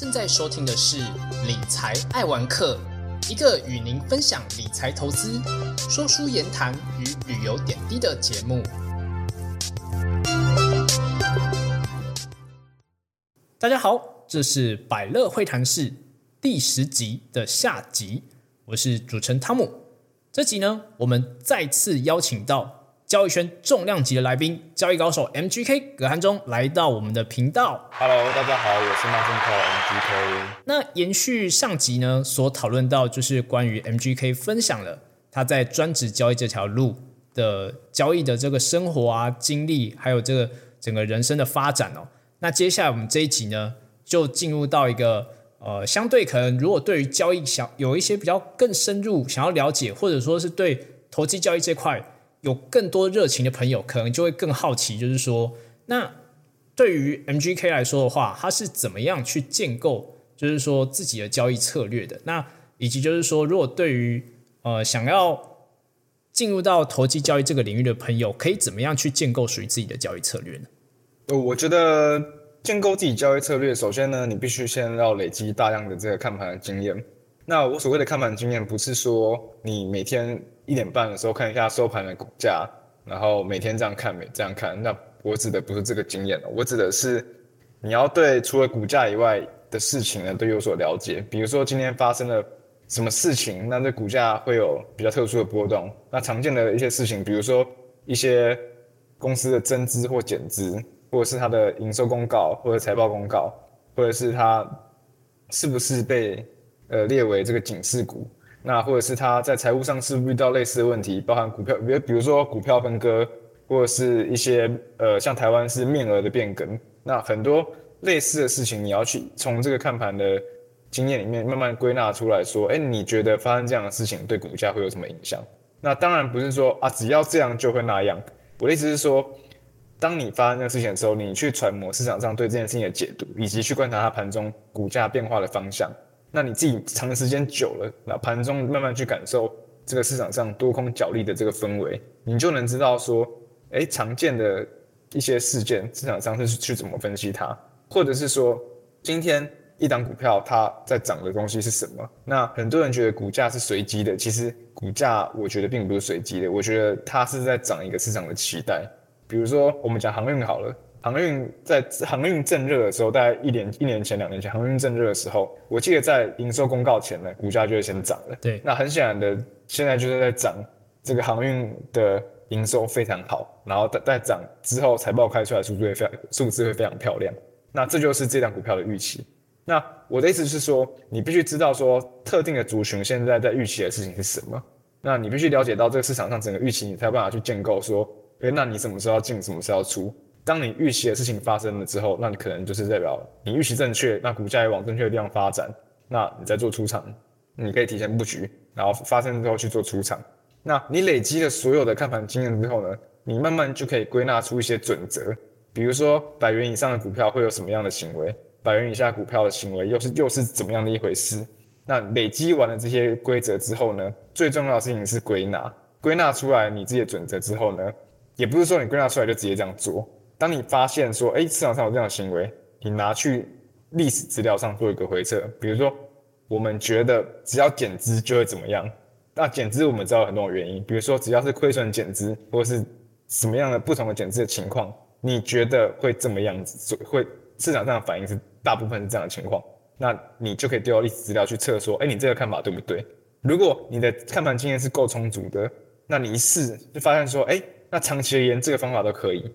正在收听的是理财爱玩客，一个与您分享理财投资、说书言谈与旅游点滴的节目。大家好，这是百乐会谈室第十集的下集，我是主持人汤姆。这集呢，我们再次邀请到。交易圈重量级的来宾，交易高手 MGK 葛汉中来到我们的频道。Hello，大家好，我是 Martin MGK。那延续上集呢，所讨论到就是关于 MGK 分享了他在专职交易这条路的交易的这个生活啊、经历，还有这个整个人生的发展哦。那接下来我们这一集呢，就进入到一个呃，相对可能如果对于交易想有一些比较更深入想要了解，或者说是对投机交易这块。有更多热情的朋友，可能就会更好奇，就是说，那对于 MGK 来说的话，他是怎么样去建构，就是说自己的交易策略的？那以及就是说，如果对于呃想要进入到投机交易这个领域的朋友，可以怎么样去建构属于自己的交易策略呢？呃，我觉得建构自己交易策略，首先呢，你必须先要累积大量的这个看盘的经验。那我所谓的看盘经验，不是说你每天。一点半的时候看一下收盘的股价，然后每天这样看，每这样看。那我指的不是这个经验我指的是你要对除了股价以外的事情呢都有所了解。比如说今天发生了什么事情，那这股价会有比较特殊的波动。那常见的一些事情，比如说一些公司的增资或减资，或者是它的营收公告或者财报公告，或者是它是不是被呃列为这个警示股。那或者是他在财务上是不遇到类似的问题，包含股票，比如比如说股票分割，或者是一些呃像台湾是面额的变更，那很多类似的事情，你要去从这个看盘的经验里面慢慢归纳出来说，哎，你觉得发生这样的事情对股价会有什么影响？那当然不是说啊，只要这样就会那样。我的意思是说，当你发生这个事情的时候，你去揣摩市场上对这件事情的解读，以及去观察它盘中股价变化的方向。那你自己长时间久了，那盘中慢慢去感受这个市场上多空角力的这个氛围，你就能知道说，哎，常见的一些事件，市场上是去怎么分析它，或者是说，今天一档股票它在涨的东西是什么？那很多人觉得股价是随机的，其实股价我觉得并不是随机的，我觉得它是在涨一个市场的期待。比如说我们讲航运好了。航运在航运正热的时候，大概一年一年前、两年前，航运正热的时候，我记得在营收公告前呢，股价就会先涨了。对，那很显然的，现在就是在涨，这个航运的营收非常好，然后在在涨之后，财报开出来，数字会非常数字会非常漂亮。那这就是这档股票的预期。那我的意思是说，你必须知道说，特定的族群现在在预期的事情是什么。那你必须了解到这个市场上整个预期，你才有办法去建构说，诶，那你什么时候要进，什么时候要出。当你预期的事情发生了之后，那你可能就是代表你预期正确，那股价也往正确的地方发展，那你在做出场，你可以提前布局，然后发生之后去做出场。那你累积了所有的看盘经验之后呢，你慢慢就可以归纳出一些准则，比如说百元以上的股票会有什么样的行为，百元以下股票的行为又是又是怎么样的一回事。那累积完了这些规则之后呢，最重要的事情是归纳，归纳出来你自己的准则之后呢，也不是说你归纳出来就直接这样做。当你发现说，哎，市场上有这样的行为，你拿去历史资料上做一个回测，比如说，我们觉得只要减资就会怎么样？那减资我们知道很多原因，比如说只要是亏损减资，或者是什么样的不同的减资的情况，你觉得会怎么样子？会市场上的反应是大部分是这样的情况，那你就可以丢到历史资料去测说，哎，你这个看法对不对？如果你的看盘经验是够充足的，那你一试就发现说，哎，那长期而言这个方法都可以。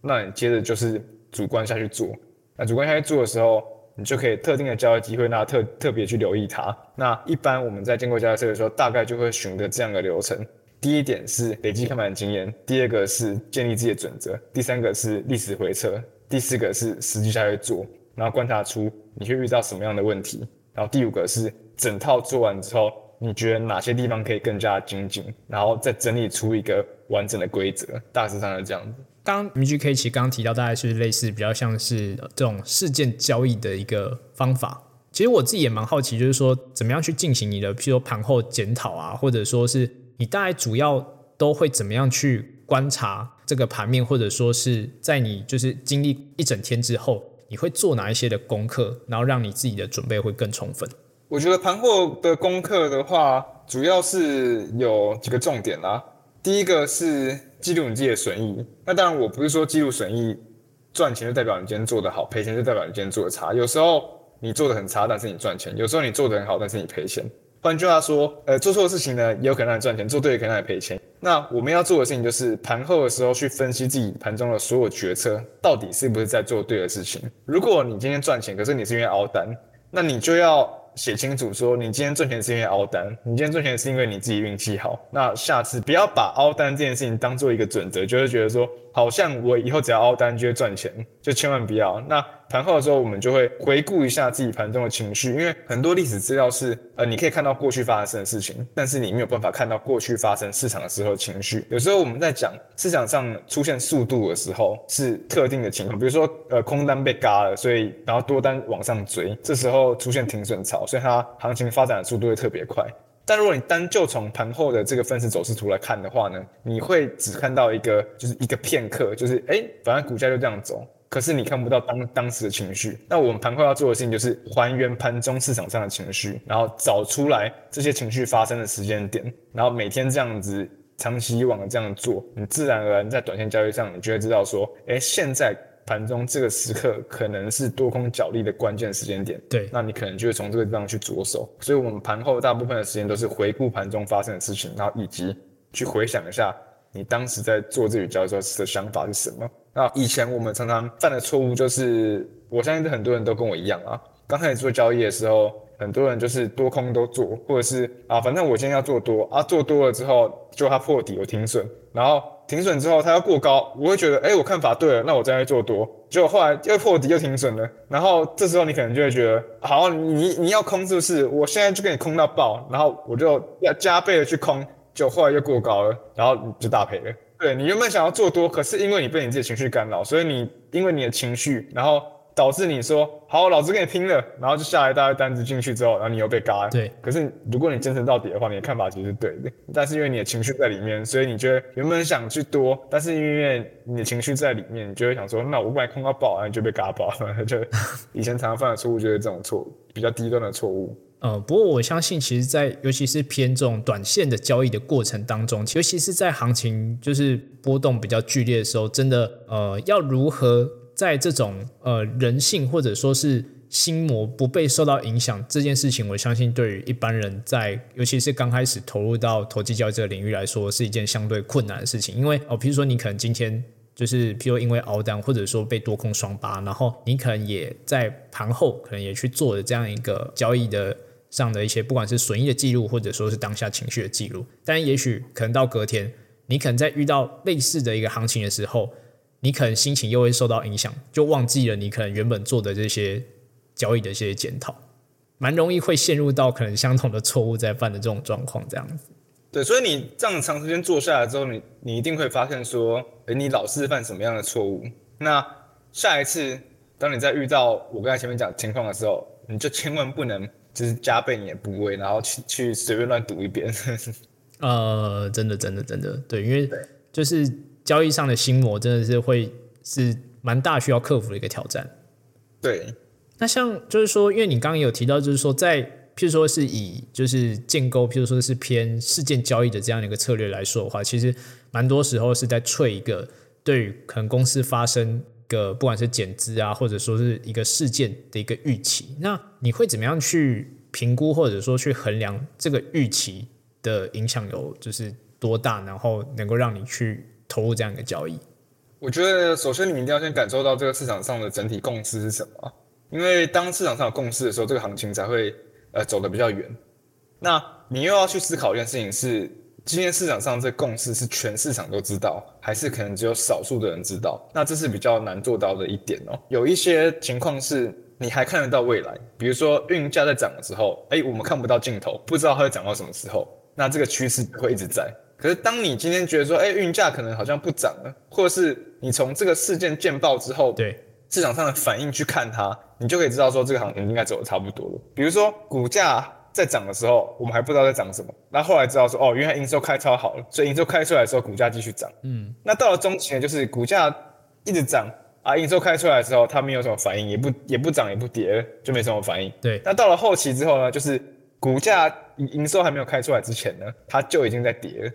那你接着就是主观下去做，那主观下去做的时候，你就可以特定的交易机会，那特特别去留意它。那一般我们在建构交易策略的时候，大概就会循着这样的流程：第一点是累积看盘经验，第二个是建立自己的准则，第三个是历史回测，第四个是实际下去做，然后观察出你会遇到什么样的问题，然后第五个是整套做完之后，你觉得哪些地方可以更加精进，然后再整理出一个完整的规则，大致上是这样子。刚 MGK 其实刚刚提到，大概是类似比较像是这种事件交易的一个方法。其实我自己也蛮好奇，就是说怎么样去进行你的，譬如说盘后检讨啊，或者说是你大概主要都会怎么样去观察这个盘面，或者说是在你就是经历一整天之后，你会做哪一些的功课，然后让你自己的准备会更充分？我觉得盘后的功课的话，主要是有几个重点啦。第一个是记录你自己的损益。那当然，我不是说记录损益赚钱就代表你今天做得好，赔钱就代表你今天做的差。有时候你做的很差，但是你赚钱；有时候你做的很好，但是你赔钱。换句话说，呃，做错的事情呢，也有可能让你赚钱；做对，也可能让你赔钱。那我们要做的事情就是盘后的时候去分析自己盘中的所有决策，到底是不是在做对的事情。如果你今天赚钱，可是你是因为熬单，那你就要。写清楚说，你今天赚钱是因为凹单，你今天赚钱是因为你自己运气好。那下次不要把凹单这件事情当做一个准则，就是觉得说，好像我以后只要凹单就会赚钱，就千万不要。那盘后的时候，我们就会回顾一下自己盘中的情绪，因为很多历史资料是，呃，你可以看到过去发生的事情，但是你没有办法看到过去发生市场的时候情绪。有时候我们在讲市场上出现速度的时候，是特定的情况，比如说，呃，空单被嘎了，所以然后多单往上追，这时候出现停损潮，所以它行情发展的速度会特别快。但如果你单就从盘后的这个分时走势图来看的话呢，你会只看到一个，就是一个片刻，就是哎，反正股价就这样走。可是你看不到当当时的情绪，那我们盘后要做的事情就是还原盘中市场上的情绪，然后找出来这些情绪发生的时间点，然后每天这样子长期以往的这样做，你自然而然在短线交易上，你就会知道说，哎，现在盘中这个时刻可能是多空角力的关键时间点，对，那你可能就会从这个地方去着手。所以，我们盘后大部分的时间都是回顾盘中发生的事情，然后以及去回想一下你当时在做这笔交易时候的想法是什么。那以前我们常常犯的错误就是，我相信很多人都跟我一样啊。刚开始做交易的时候，很多人就是多空都做，或者是啊，反正我今天要做多啊，做多了之后就它破底我停损，然后停损之后它要过高，我会觉得哎，我看法对了，那我再来做多，结果后来又破底又停损了，然后这时候你可能就会觉得，好，你你要空是不是？我现在就给你空到爆，然后我就要加倍的去空，就后来又过高了，然后你就大赔了。对你原本想要做多，可是因为你被你自己情绪干扰，所以你因为你的情绪，然后导致你说好，老子跟你拼了，然后就下来大堆单子进去之后，然后你又被嘎。对，可是如果你真诚到底的话，你的看法其实是对的，但是因为你的情绪在里面，所以你觉得原本想去多，但是因为你的情绪在里面，你就会想说，那我不然空到爆，然后就被嘎爆了。就以前常常犯的错误就是这种错误，比较低端的错误。呃，不过我相信，其实，在尤其是偏这种短线的交易的过程当中，尤其是在行情就是波动比较剧烈的时候，真的，呃，要如何在这种呃人性或者说是心魔不被受到影响这件事情，我相信对于一般人在尤其是刚开始投入到投机交易这个领域来说，是一件相对困难的事情。因为哦，比如说你可能今天就是，譬如因为熬单或者说被多空双八，然后你可能也在盘后可能也去做了这样一个交易的。上的一些不管是损益的记录，或者说是当下情绪的记录，但也许可能到隔天，你可能在遇到类似的一个行情的时候，你可能心情又会受到影响，就忘记了你可能原本做的这些交易的一些检讨，蛮容易会陷入到可能相同的错误在犯的这种状况，这样子。对，所以你这样长时间做下来之后，你你一定会发现说，哎，你老是犯什么样的错误？那下一次当你在遇到我刚才前面讲情况的时候，你就千万不能。就是加倍你的部位，然后去去随便乱赌一遍。呃，真的，真的，真的，对，因为就是交易上的心魔，真的是会是蛮大需要克服的一个挑战。对，那像就是说，因为你刚刚有提到，就是说在譬如说是以就是建构，譬如说是偏事件交易的这样的一个策略来说的话，其实蛮多时候是在吹一个对于可能公司发生。个不管是减资啊，或者说是一个事件的一个预期，那你会怎么样去评估，或者说去衡量这个预期的影响有就是多大，然后能够让你去投入这样一个交易？我觉得首先你一定要先感受到这个市场上的整体共识是什么，因为当市场上有共识的时候，这个行情才会呃走得比较远。那你又要去思考一件事情是。今天市场上这共识是全市场都知道，还是可能只有少数的人知道？那这是比较难做到的一点哦。有一些情况是你还看得到未来，比如说运价在涨的时候，哎，我们看不到尽头，不知道它会涨到什么时候。那这个趋势会一直在。可是当你今天觉得说，哎，运价可能好像不涨了，或者是你从这个事件见报之后，对市场上的反应去看它，你就可以知道说这个行情应该走的差不多了。比如说股价。在涨的时候，我们还不知道在涨什么。那后来知道说，哦，原来营收开超好了，所以营收开出来的时候，股价继续涨。嗯，那到了中期呢，就是股价一直涨，啊，营收开出来的时候，它没有什么反应，也不也不涨也不跌，就没什么反应。对，那到了后期之后呢，就是股价营营收还没有开出来之前呢，它就已经在跌了。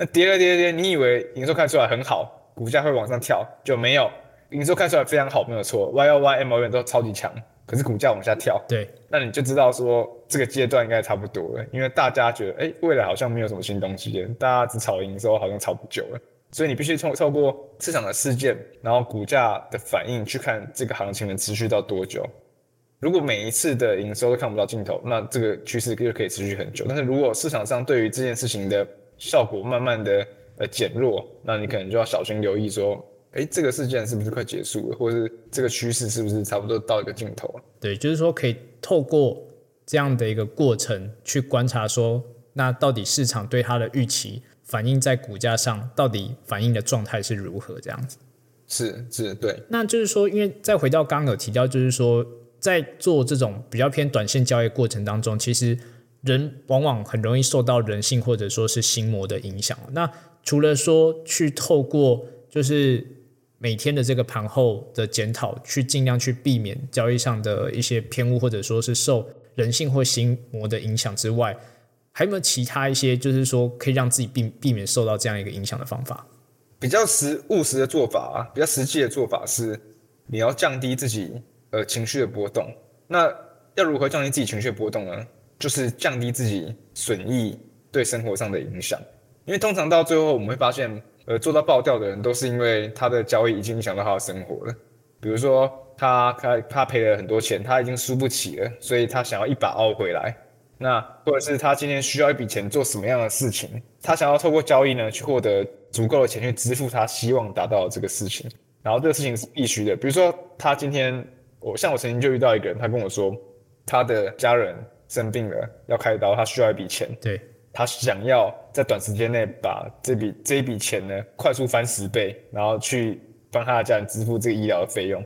那跌了跌了跌，你以为营收看出来很好，股价会往上跳，就没有。营收看出来非常好，没有错，Y O Y M O N 都超级强，可是股价往下跳。对，那你就知道说这个阶段应该差不多了，因为大家觉得，哎，未来好像没有什么新东西了，大家只炒营收，好像炒不久了。所以你必须透透过市场的事件，然后股价的反应去看这个行情能持续到多久。如果每一次的营收都看不到尽头，那这个趋势就可以持续很久。但是如果市场上对于这件事情的效果慢慢的呃减弱，那你可能就要小心留意说，哎，这个事件是不是快结束了，或者是这个趋势是不是差不多到一个尽头了？对，就是说可以透过这样的一个过程去观察说，那到底市场对它的预期。反映在股价上，到底反映的状态是如何？这样子是是，对。那就是说，因为再回到刚刚有提到，就是说，在做这种比较偏短线交易过程当中，其实人往往很容易受到人性或者说是心魔的影响。那除了说去透过就是每天的这个盘后的检讨，去尽量去避免交易上的一些偏误，或者说是受人性或心魔的影响之外。还有没有其他一些，就是说可以让自己避避免受到这样一个影响的方法？比较实务实的做法啊，比较实际的做法是，你要降低自己呃情绪的波动。那要如何降低自己情绪波动呢？就是降低自己损益对生活上的影响。因为通常到最后我们会发现，呃，做到爆掉的人都是因为他的交易已经影响到他的生活了。比如说他他他赔了很多钱，他已经输不起了，所以他想要一把凹回来。那或者是他今天需要一笔钱做什么样的事情？他想要透过交易呢去获得足够的钱去支付他希望达到的这个事情。然后这个事情是必须的。比如说他今天，我像我曾经就遇到一个人，他跟我说他的家人生病了要开刀，他需要一笔钱。对，他想要在短时间内把这笔这一笔钱呢快速翻十倍，然后去帮他的家人支付这个医疗的费用。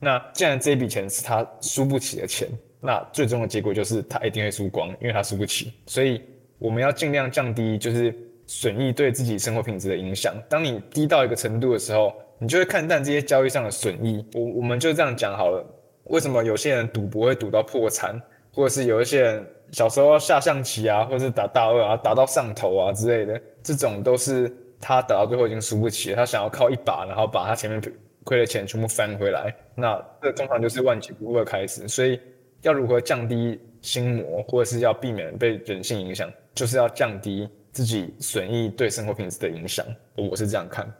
那既然这一笔钱是他输不起的钱。那最终的结果就是他一定会输光，因为他输不起。所以我们要尽量降低就是损益对自己生活品质的影响。当你低到一个程度的时候，你就会看淡这些交易上的损益。我我们就这样讲好了。为什么有些人赌博会赌到破产，或者是有一些人小时候下象棋啊，或者是打大二啊，打到上头啊之类的，这种都是他打到最后已经输不起了，他想要靠一把，然后把他前面亏的钱全部翻回来。那这通常就是万劫不复的开始。所以。要如何降低心魔，或者是要避免被人性影响，就是要降低自己损益对生活品质的影响。我是这样看。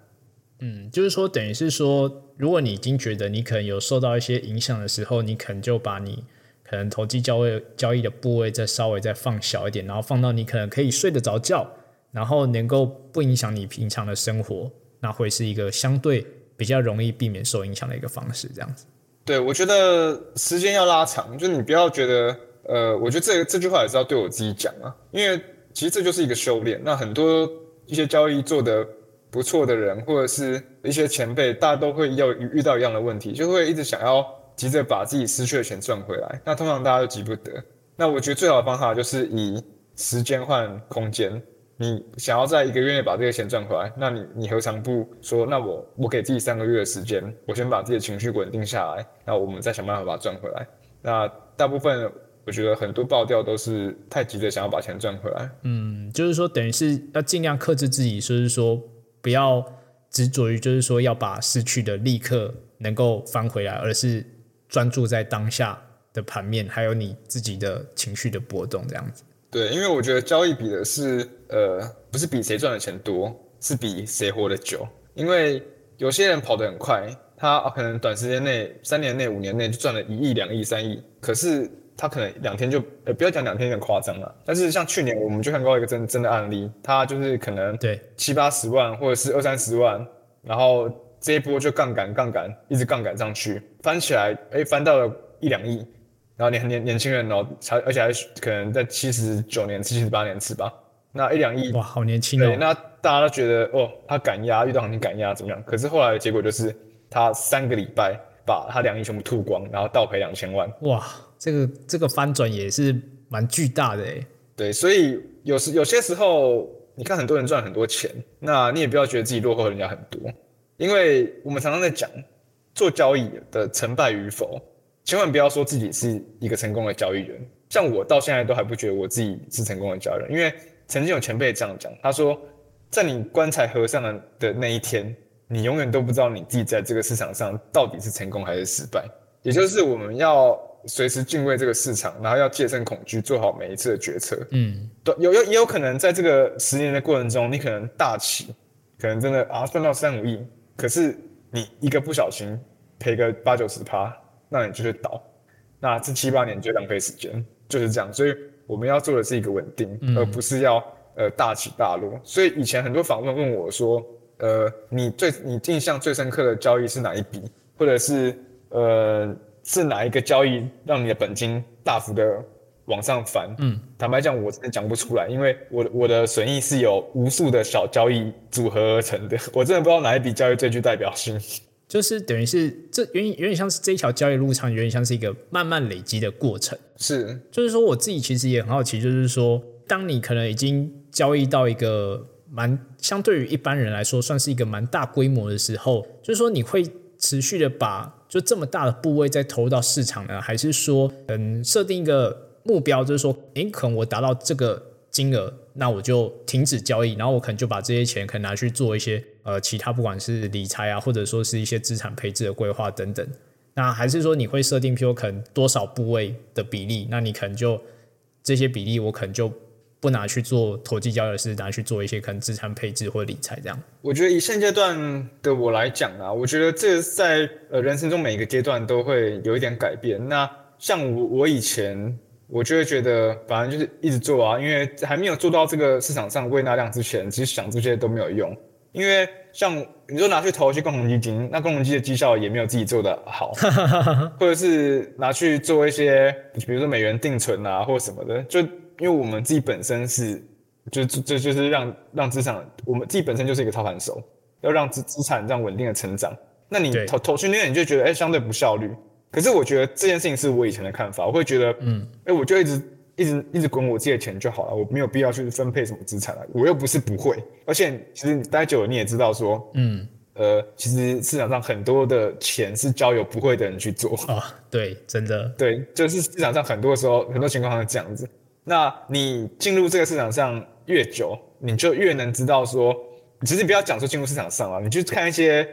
嗯，就是说，等于是说，如果你已经觉得你可能有受到一些影响的时候，你可能就把你可能投机交易交易的部位再稍微再放小一点，然后放到你可能可以睡得着觉，然后能够不影响你平常的生活，那会是一个相对比较容易避免受影响的一个方式，这样子。对，我觉得时间要拉长，就你不要觉得，呃，我觉得这这句话也是要对我自己讲啊，因为其实这就是一个修炼。那很多一些交易做的不错的人，或者是一些前辈，大家都会要遇到一样的问题，就会一直想要急着把自己失去的钱赚回来。那通常大家都急不得。那我觉得最好的方法就是以时间换空间。你想要在一个月内把这个钱赚回来，那你你何尝不说？那我我给自己三个月的时间，我先把自己的情绪稳定下来，那我们再想办法把它赚回来。那大部分我觉得很多爆掉都是太急着想要把钱赚回来。嗯，就是说等于是要尽量克制自己，就是说不要执着于就是说要把失去的立刻能够翻回来，而是专注在当下的盘面，还有你自己的情绪的波动这样子。对，因为我觉得交易比的是，呃，不是比谁赚的钱多，是比谁活得久。因为有些人跑得很快，他可能短时间内、三年内、五年内就赚了一亿、两亿、三亿，可是他可能两天就，呃，不要讲两天有点夸张了。但是像去年我们就看到一个真真的案例，他就是可能对七八十万或者是二三十万，然后这一波就杠杆杠杆一直杠杆上去，翻起来，哎，翻到了一两亿。然后你很年年轻人哦，才而且还可能在七十九年、七十八年次吧，那一两亿哇，好年轻哦。对，那大家都觉得哦，他敢压，遇到行情敢压怎么样？可是后来的结果就是他三个礼拜把他两亿全部吐光，然后倒赔两千万。哇，这个这个翻转也是蛮巨大的诶。对，所以有时有些时候，你看很多人赚很多钱，那你也不要觉得自己落后人家很多，因为我们常常在讲。做交易的成败与否，千万不要说自己是一个成功的交易人。像我到现在都还不觉得我自己是成功的交易人，因为曾经有前辈这样讲，他说，在你棺材合上的的那一天，你永远都不知道你自己在这个市场上到底是成功还是失败。也就是我们要随时敬畏这个市场，然后要戒慎恐惧，做好每一次的决策。嗯，对，有有也有可能在这个十年的过程中，你可能大起，可能真的啊赚到三五亿，可是你一个不小心赔个八九十趴，那你就会倒，那这七八年就浪费时间，就是这样。所以我们要做的是一个稳定，而不是要呃大起大落。所以以前很多访问问我说，呃，你最你印象最深刻的交易是哪一笔，或者是呃是哪一个交易让你的本金大幅的往上翻？嗯，坦白讲，我真的讲不出来，因为我的我的损益是由无数的小交易组合而成的，我真的不知道哪一笔交易最具代表性。就是等于是这有点有点像是这一条交易路上，有点像是一个慢慢累积的过程。是，就是说我自己其实也很好奇，就是说，当你可能已经交易到一个蛮相对于一般人来说，算是一个蛮大规模的时候，就是说你会持续的把就这么大的部位再投入到市场呢，还是说嗯设定一个目标，就是说，诶，可能我达到这个金额，那我就停止交易，然后我可能就把这些钱可能拿去做一些呃其他不管是理财啊，或者说是一些资产配置的规划等等。那还是说你会设定，譬如可能多少部位的比例，那你可能就这些比例，我可能就不拿去做投机交易，是拿去做一些可能资产配置或理财这样。我觉得以现阶段的我来讲啊，我觉得这在呃人生中每一个阶段都会有一点改变。那像我我以前，我就会觉得反正就是一直做啊，因为还没有做到这个市场上喂纳量之前，其实想这些都没有用。因为像你说拿去投一些共同基金，那共同基金的绩效也没有自己做的好，或者是拿去做一些比如说美元定存啊或什么的，就因为我们自己本身是就这就是让让资产，我们自己本身就是一个操盘手，要让资资产这样稳定的成长。那你投投去那边，你就觉得哎、相对不效率。可是我觉得这件事情是我以前的看法，我会觉得嗯，哎、我就一直一直一直滚我自己的钱就好了，我没有必要去分配什么资产啊，我又不是不会。而且其实你待久了你也知道说，嗯，呃，其实市场上很多的钱是交由不会的人去做。啊，对，真的，对，就是市场上很多时候很多情况是这样子。那你进入这个市场上越久，你就越能知道说，其实不要讲说进入市场上啊，你去看一些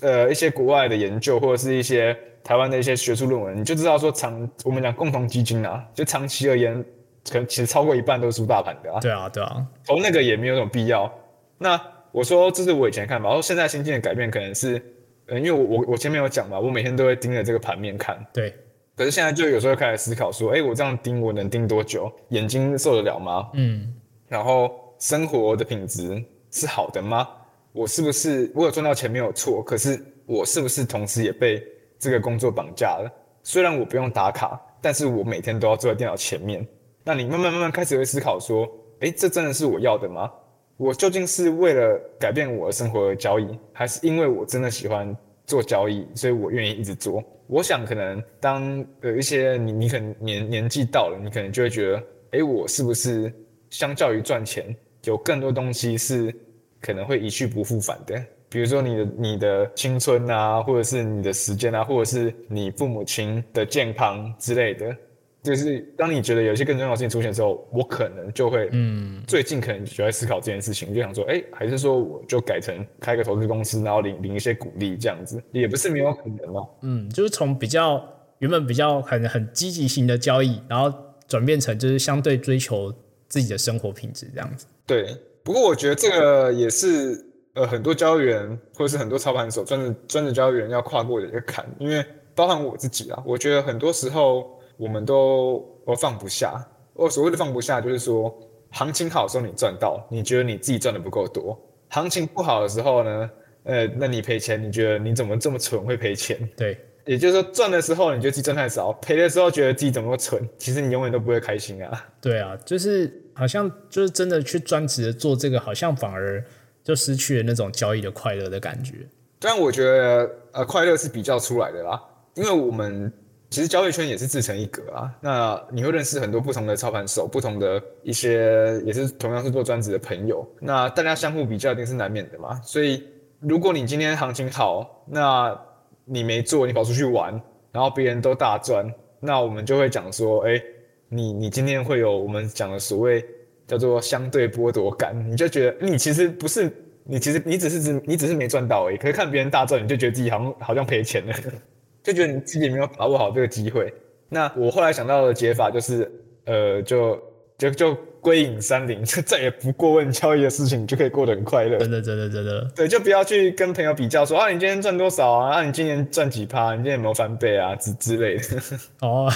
呃一些国外的研究或者是一些台湾的一些学术论文，你就知道说长我们讲共同基金啊，就长期而言，可能其实超过一半都是输大盘的啊。对啊，对啊，投那个也没有什么必要。那我说这是我以前的看法，然后现在心境的改变可能是，嗯，因为我我我前面有讲嘛，我每天都会盯着这个盘面看，对，可是现在就有时候开始思考说，哎、我这样盯我能盯多久？眼睛受得了吗？嗯，然后生活的品质是好的吗？我是不是我有赚到钱没有错？可是我是不是同时也被这个工作绑架了？虽然我不用打卡，但是我每天都要坐在电脑前面。那你慢慢慢慢开始会思考说，哎、这真的是我要的吗？我究竟是为了改变我的生活而交易，还是因为我真的喜欢做交易，所以我愿意一直做？我想可能当有一些你你可能年年纪到了，你可能就会觉得，哎，我是不是相较于赚钱，有更多东西是可能会一去不复返的？比如说你的你的青春啊，或者是你的时间啊，或者是你父母亲的健康之类的。就是当你觉得有一些更重要的事情出现的时候，我可能就会，嗯，最近可能就在思考这件事情，就想说，哎、还是说我就改成开个投资公司，然后领领一些股利这样子，也不是没有可能嘛。嗯，就是从比较原本比较很很积极型的交易，然后转变成就是相对追求自己的生活品质这样子。对，不过我觉得这个也是呃很多交易员或者是很多操盘手专职专职交易员要跨过的一个坎，因为包含我自己啊，我觉得很多时候我们都我放不下。我所谓的放不下，就是说行情好的时候你赚到，你觉得你自己赚的不够多；行情不好的时候呢，呃，那你赔钱，你觉得你怎么这么蠢会赔钱？对，也就是说，赚的时候你觉得自己赚太少，赔的时候觉得自己怎么蠢，其实你永远都不会开心啊。对啊，就是好像就是真的去专职的做这个，好像反而就失去了那种交易的快乐的感觉。但我觉得，呃，快乐是比较出来的啦，因为我们其实交易圈也是自成一格啊。那你会认识很多不同的操盘手，不同的一些也是同样是做专职的朋友，那大家相互比较一定是难免的嘛。所以，如果你今天行情好，那你没做，你跑出去玩，然后别人都大赚，那我们就会讲说，哎，你你今天会有我们讲的所谓叫做相对剥夺感，你就觉得你其实不是，你其实你只是只你只是没赚到而已，可是看别人大赚，你就觉得自己好像好像赔钱了，就觉得你自己没有把握好这个机会。那我后来想到的解法就是，呃，就就就。归隐山林，就 再也不过问交易的事情，你就可以过得很快乐。真的，真的，真的。对，就不要去跟朋友比较，说啊，你今天赚多少啊？啊，你今年赚几趴？你今年有没有翻倍啊？之之类的。哦，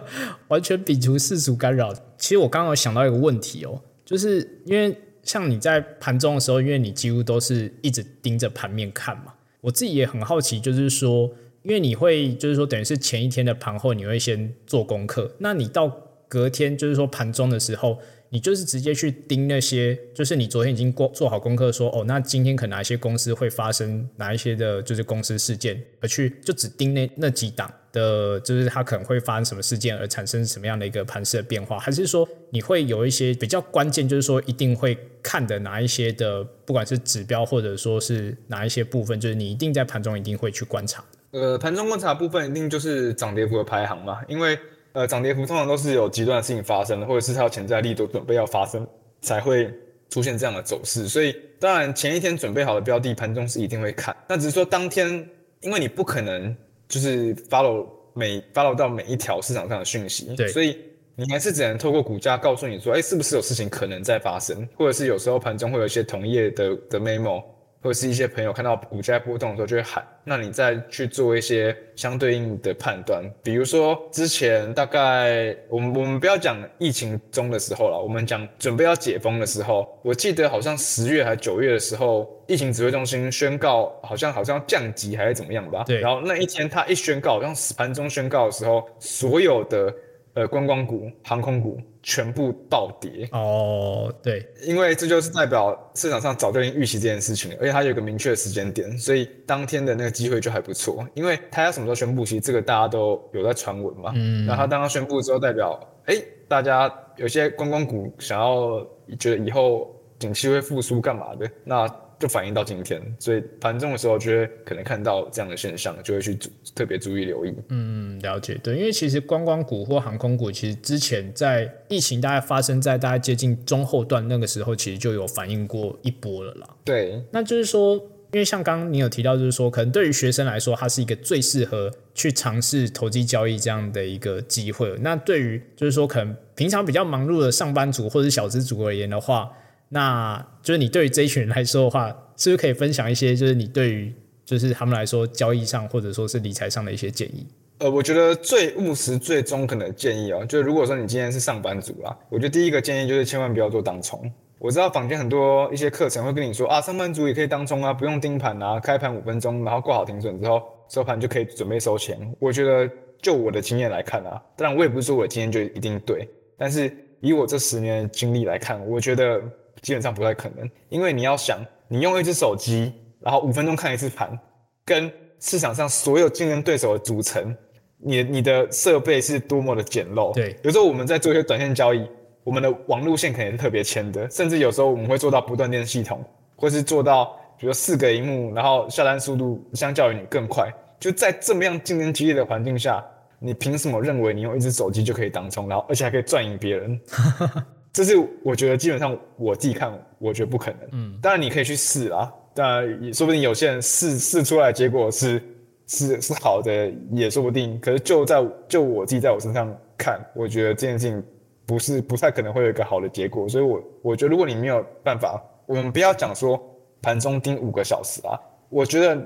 完全摒除世俗干扰。其实我刚刚想到一个问题哦，就是因为像你在盘中的时候，因为你几乎都是一直盯着盘面看嘛。我自己也很好奇，就是说，因为你会，就是说，等于是前一天的盘后，你会先做功课。那你到隔天，就是说盘中的时候。你就是直接去盯那些，就是你昨天已经过做好功课，说哦，那今天可能哪一些公司会发生哪一些的，就是公司事件，而去就只盯那那几档的，就是它可能会发生什么事件而产生什么样的一个盘势的变化，还是说你会有一些比较关键，就是说一定会看的哪一些的，不管是指标或者说是哪一些部分，就是你一定在盘中一定会去观察。呃，盘中观察部分一定就是涨跌幅的排行嘛，因为。呃，涨跌幅通常都是有极端的事情发生，或者是它有潜在力度准备要发生，才会出现这样的走势。所以，当然前一天准备好的标的，盘中是一定会看。那只是说当天，因为你不可能就是 follow 每 follow 到每一条市场上的讯息，对，所以你还是只能透过股价告诉你说，哎，是不是有事情可能在发生，或者是有时候盘中会有一些同业的的 memo。或者是一些朋友看到股价波动的时候就会喊，那你再去做一些相对应的判断，比如说之前大概我们我们不要讲疫情中的时候了，我们讲准备要解封的时候，我记得好像十月还九月的时候，疫情指挥中心宣告好像好像降级还是怎么样吧？对。然后那一天他一宣告，好像盘中宣告的时候，所有的呃观光股、航空股。全部暴跌哦，对，因为这就是代表市场上早就已经预期这件事情了，而且它有一个明确的时间点，所以当天的那个机会就还不错。因为它要什么时候宣布，其实这个大家都有在传闻嘛。嗯，然后当它宣布之后，代表哎，大家有些观光股想要觉得以后景气会复苏干嘛的，那。就反映到今天，所以盘中的时候，就会可能看到这样的现象，就会去特别注意留意。嗯，了解。对，因为其实观光股或航空股，其实之前在疫情大概发生在大概接近中后段那个时候，其实就有反映过一波了啦。对，那就是说，因为像刚刚你有提到，就是说，可能对于学生来说，它是一个最适合去尝试投机交易这样的一个机会。那对于就是说，可能平常比较忙碌的上班族或者小资族而言的话，那就是你对于这一群人来说的话，是不是可以分享一些，就是你对于就是他们来说交易上或者说是理财上的一些建议？呃，我觉得最务实、最中肯的建议啊，就是如果说你今天是上班族啦，我觉得第一个建议就是千万不要做当冲。我知道坊间很多一些课程会跟你说啊，上班族也可以当冲啊，不用盯盘啊，开盘五分钟，然后挂好停损之后收盘就可以准备收钱。我觉得就我的经验来看啊，当然我也不是说我的经验就一定对，但是以我这十年的经历来看，我觉得。基本上不太可能，因为你要想，你用一只手机，然后五分钟看一次盘，跟市场上所有竞争对手的组成，你你的设备是多么的简陋。对，有时候我们在做一些短线交易，我们的网路线可能是特别牵的，甚至有时候我们会做到不断电系统，或是做到比如四个荧幕，然后下单速度相较于你更快。就在这么样竞争激烈的环境下，你凭什么认为你用一只手机就可以当冲，然后而且还可以赚赢别人？这是我觉得基本上我自己看，我觉得不可能。嗯，当然你可以去试啊，当然也说不定有些人试试出来结果是是是好的，也说不定。可是就在就我自己在我身上看，我觉得这件事情不是不太可能会有一个好的结果。所以，我我觉得如果你没有办法，我们不要讲说盘中盯五个小时啊，我觉得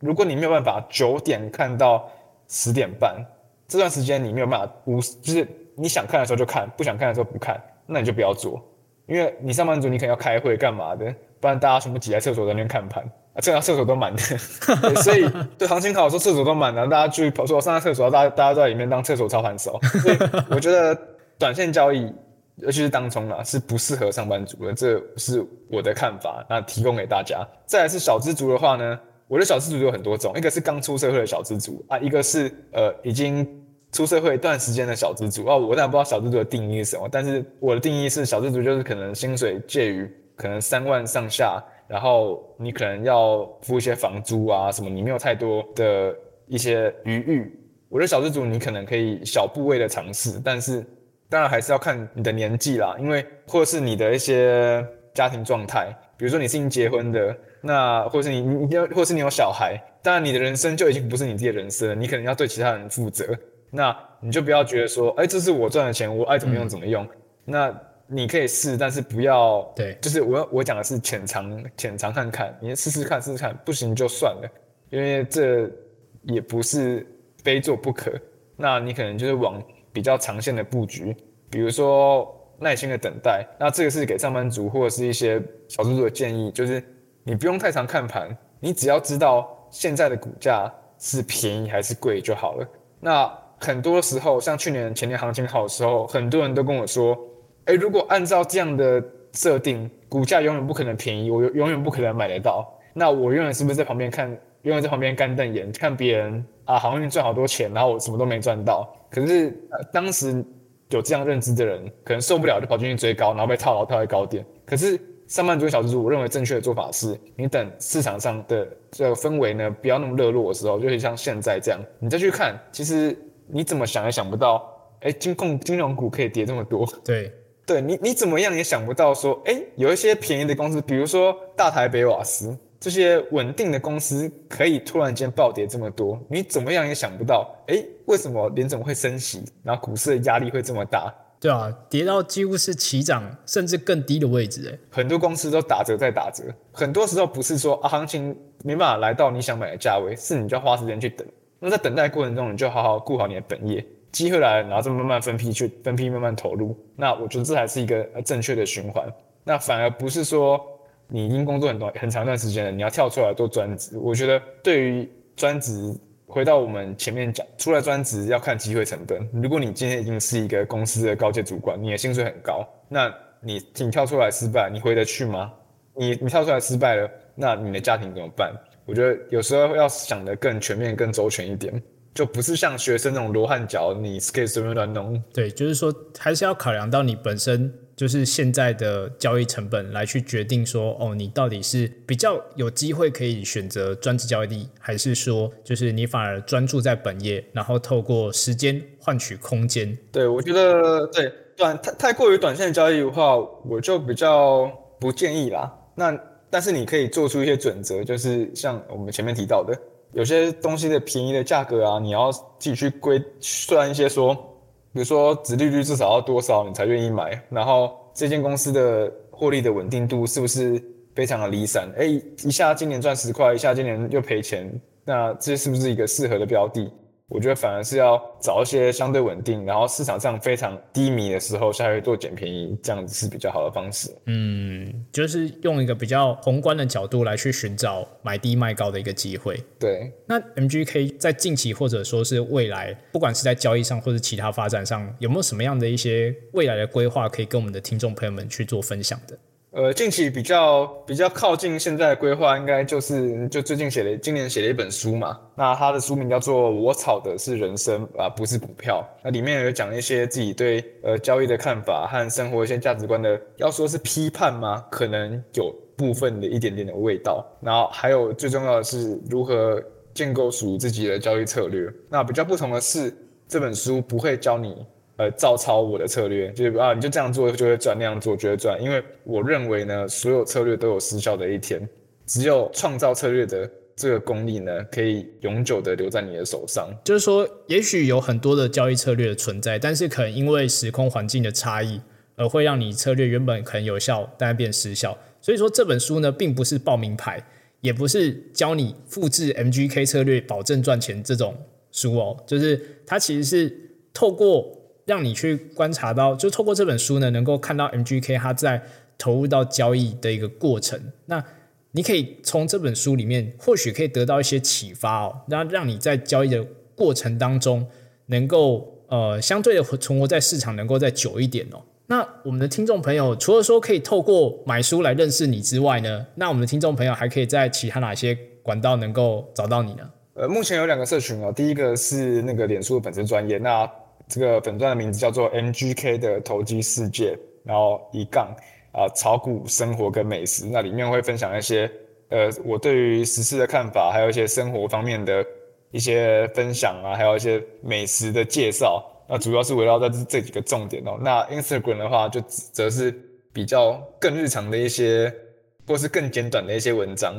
如果你没有办法九点看到十点半这段时间，你没有办法无就是你想看的时候就看，不想看的时候不看。那你就不要做，因为你上班族你可能要开会干嘛的，不然大家全部挤在厕所在那边看盘啊，这样厕所都满的，所以对行情好说厕所都满了，大家去跑说我上厕所，大家大家在里面当厕所操盘手，所以我觉得短线交易，尤其是当冲啊，是不适合上班族的，这是我的看法，那提供给大家。再来是小资族的话呢，我的小资族有很多种，一个是刚出社会的小资族啊，一个是呃已经。出社会一段时间的小资族哦，我当然不知道小资族的定义是什么，但是我的定义是小资族就是可能薪水介于可能三万上下，然后你可能要付一些房租啊什么，你没有太多的一些余裕。我觉得小资主你可能可以小部位的尝试，但是当然还是要看你的年纪啦，因为或是你的一些家庭状态，比如说你是已经结婚的，那或是你你要，或是你有小孩，当然你的人生就已经不是你自己的人生，你可能要对其他人负责。那你就不要觉得说，哎，这是我赚的钱，我爱怎么用怎么用。那你可以试，但是不要对，就是我我讲的是浅尝浅尝看看，你试试看试试看，不行就算了，因为这也不是。非做不可，那你可能就是往比较长线的布局，比如说耐心的等待。那这个是给上班族或者是一些小资主的建议，就是你不用太常看盘，你只要知道现在的股价是便宜还是贵就好了。那很多时候，像去年前年行情好的时候，很多人都跟我说，哎，如果按照这样的设定，股价永远不可能便宜，我永远不可能买得到。那我永远是不是在旁边看？永远在旁边干瞪眼，看别人啊，航运赚好多钱，然后我什么都没赚到。可是当时有这样认知的人，可能受不了，就跑进去追高，然后被套牢，套在高点。可是上班族小资主，我认为正确的做法是，你等市场上的这个氛围呢，不要那么热络的时候，就是像现在这样，你再去看，其实你怎么想也想不到，哎，金控金融股可以跌这么多。对，对你你怎么样也想不到说，哎，有一些便宜的公司，比如说大台北瓦斯。这些稳定的公司可以突然间暴跌这么多，你怎么样也想不到，哎，为什么联总会升息，然后股市的压力会这么大？对啊，跌到几乎是起涨甚至更低的位置，哎，很多公司都打折再打折，很多时候不是说啊行情没办法来到你想买的价位，是你就要花时间去等。那在等待过程中，你就好好顾好你的本业，机会来了，然后再慢慢分批去分批慢慢投入。那我觉得这才是一个正确的循环。那反而不是说。你已经工作很多很长一段时间了，你要跳出来做专职，我觉得对于专职，回到我们前面讲，出来专职要看机会成本。如果你今天已经是一个公司的高阶主管，你的薪水很高，那你你跳出来失败，你回得去吗？你你跳出来失败了，那你的家庭怎么办？我觉得有时候要想的更全面、更周全一点，就不是像学生那种罗汉脚，你可以随便乱弄。对，就是说还是要考量到你本身。就是现在的交易成本来去决定说，哦，你到底是比较有机会可以选择专职交易力，还是说，就是你反而专注在本业，然后透过时间换取空间？对，我觉得对短太太过于短线交易的话，我就比较不建议啦。那但是你可以做出一些准则，就是像我们前面提到的，有些东西的便宜的价格啊，你要自己去规算一些说。比如说，殖利率至少要多少你才愿意买？然后这间公司的获利的稳定度是不是非常的离散？哎，一下今年赚十块，一下今年又赔钱，那这是不是一个适合的标的？我觉得反而是要找一些相对稳定，然后市场上非常低迷的时候下去做捡便宜，这样子是比较好的方式。嗯，就是用一个比较宏观的角度来去寻找买低卖高的一个机会。对，那 MGK 在近期或者说是未来，不管是在交易上或者其他发展上，有没有什么样的一些未来的规划可以跟我们的听众朋友们去做分享的？呃，近期比较比较靠近现在的规划，应该就是就最近写的，今年写了一本书嘛。那它的书名叫做《我炒的是人生啊，不是股票》。那里面有讲一些自己对呃交易的看法和生活一些价值观的，要说是批判吗？可能有部分的一点点的味道。然后还有最重要的是如何建构属于自己的交易策略。那比较不同的是，这本书不会教你。呃，照抄我的策略，就是啊，你就这样做就会赚，那样做就会赚。因为我认为呢，所有策略都有失效的一天，只有创造策略的这个功力呢，可以永久的留在你的手上。就是说，也许有很多的交易策略的存在，但是可能因为时空环境的差异，而会让你策略原本可能有效，但变失效。所以说这本书呢，并不是报名牌，也不是教你复制 MGK 策略保证赚钱这种书哦，就是它其实是透过。让你去观察到，就透过这本书呢，能够看到 MGK 他在投入到交易的一个过程。那你可以从这本书里面，或许可以得到一些启发哦，那让你在交易的过程当中，能够呃相对的存活在市场，能够再久一点哦。那我们的听众朋友，除了说可以透过买书来认识你之外呢，那我们的听众朋友还可以在其他哪些管道能够找到你呢？呃，目前有两个社群哦，第一个是那个脸书的本身专业，那。这个粉钻的名字叫做 MGK 的投机世界，然后一杠啊炒股生活跟美食，那里面会分享一些呃我对于时事的看法，还有一些生活方面的一些分享啊，还有一些美食的介绍。那主要是围绕在这这几个重点哦。那 Instagram 的话，就则是比较更日常的一些，或是更简短的一些文章，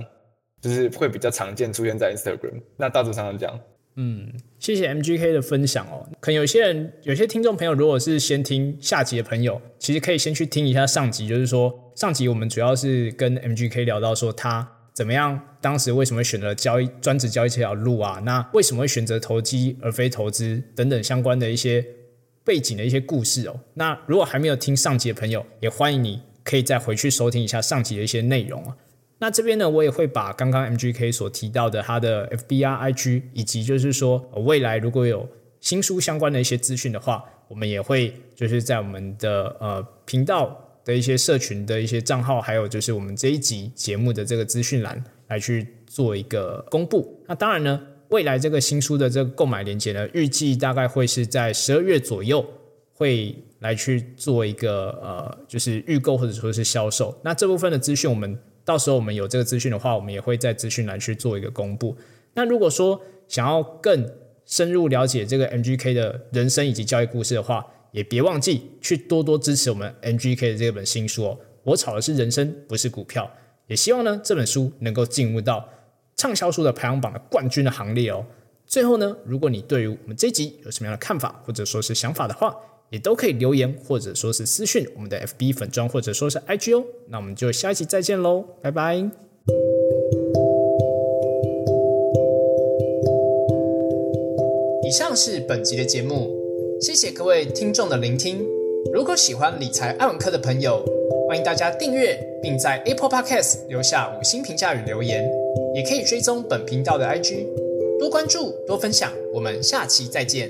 就是会比较常见出现在 Instagram。那大致上讲，嗯，谢谢 MGK 的分享哦。可能有些人、有些听众朋友，如果是先听下集的朋友，其实可以先去听一下上集，就是说上集我们主要是跟 MGK 聊到说他。怎么样？当时为什么选择交易专职交易这条路啊？那为什么会选择投机而非投资等等相关的一些背景的一些故事哦？那如果还没有听上集的朋友，也欢迎你可以再回去收听一下上集的一些内容啊。那这边呢，我也会把刚刚 MGK 所提到的他的 FBR IG，以及就是说未来如果有新书相关的一些资讯的话，我们也会就是在我们的呃频道。的一些社群的一些账号，还有就是我们这一集节目的这个资讯栏来去做一个公布。那当然呢，未来这个新书的这个购买链接呢，预计大概会是在十二月左右会来去做一个呃，就是预购或者说是销售。那这部分的资讯，我们到时候我们有这个资讯的话，我们也会在资讯栏去做一个公布。那如果说想要更深入了解这个 MGK 的人生以及交易故事的话，也别忘记去多多支持我们 MGK 的这本新书哦。我炒的是人生，不是股票。也希望呢这本书能够进入到畅销书的排行榜的冠军的行列哦。最后呢，如果你对于我们这集有什么样的看法或者说是想法的话，也都可以留言或者说是私讯我们的 FB 粉装或者说是 IG 哦。那我们就下一集再见喽，拜拜。以上是本集的节目。谢谢各位听众的聆听。如果喜欢理财爱文科的朋友，欢迎大家订阅，并在 Apple Podcast 留下五星评价与留言。也可以追踪本频道的 IG，多关注，多分享。我们下期再见。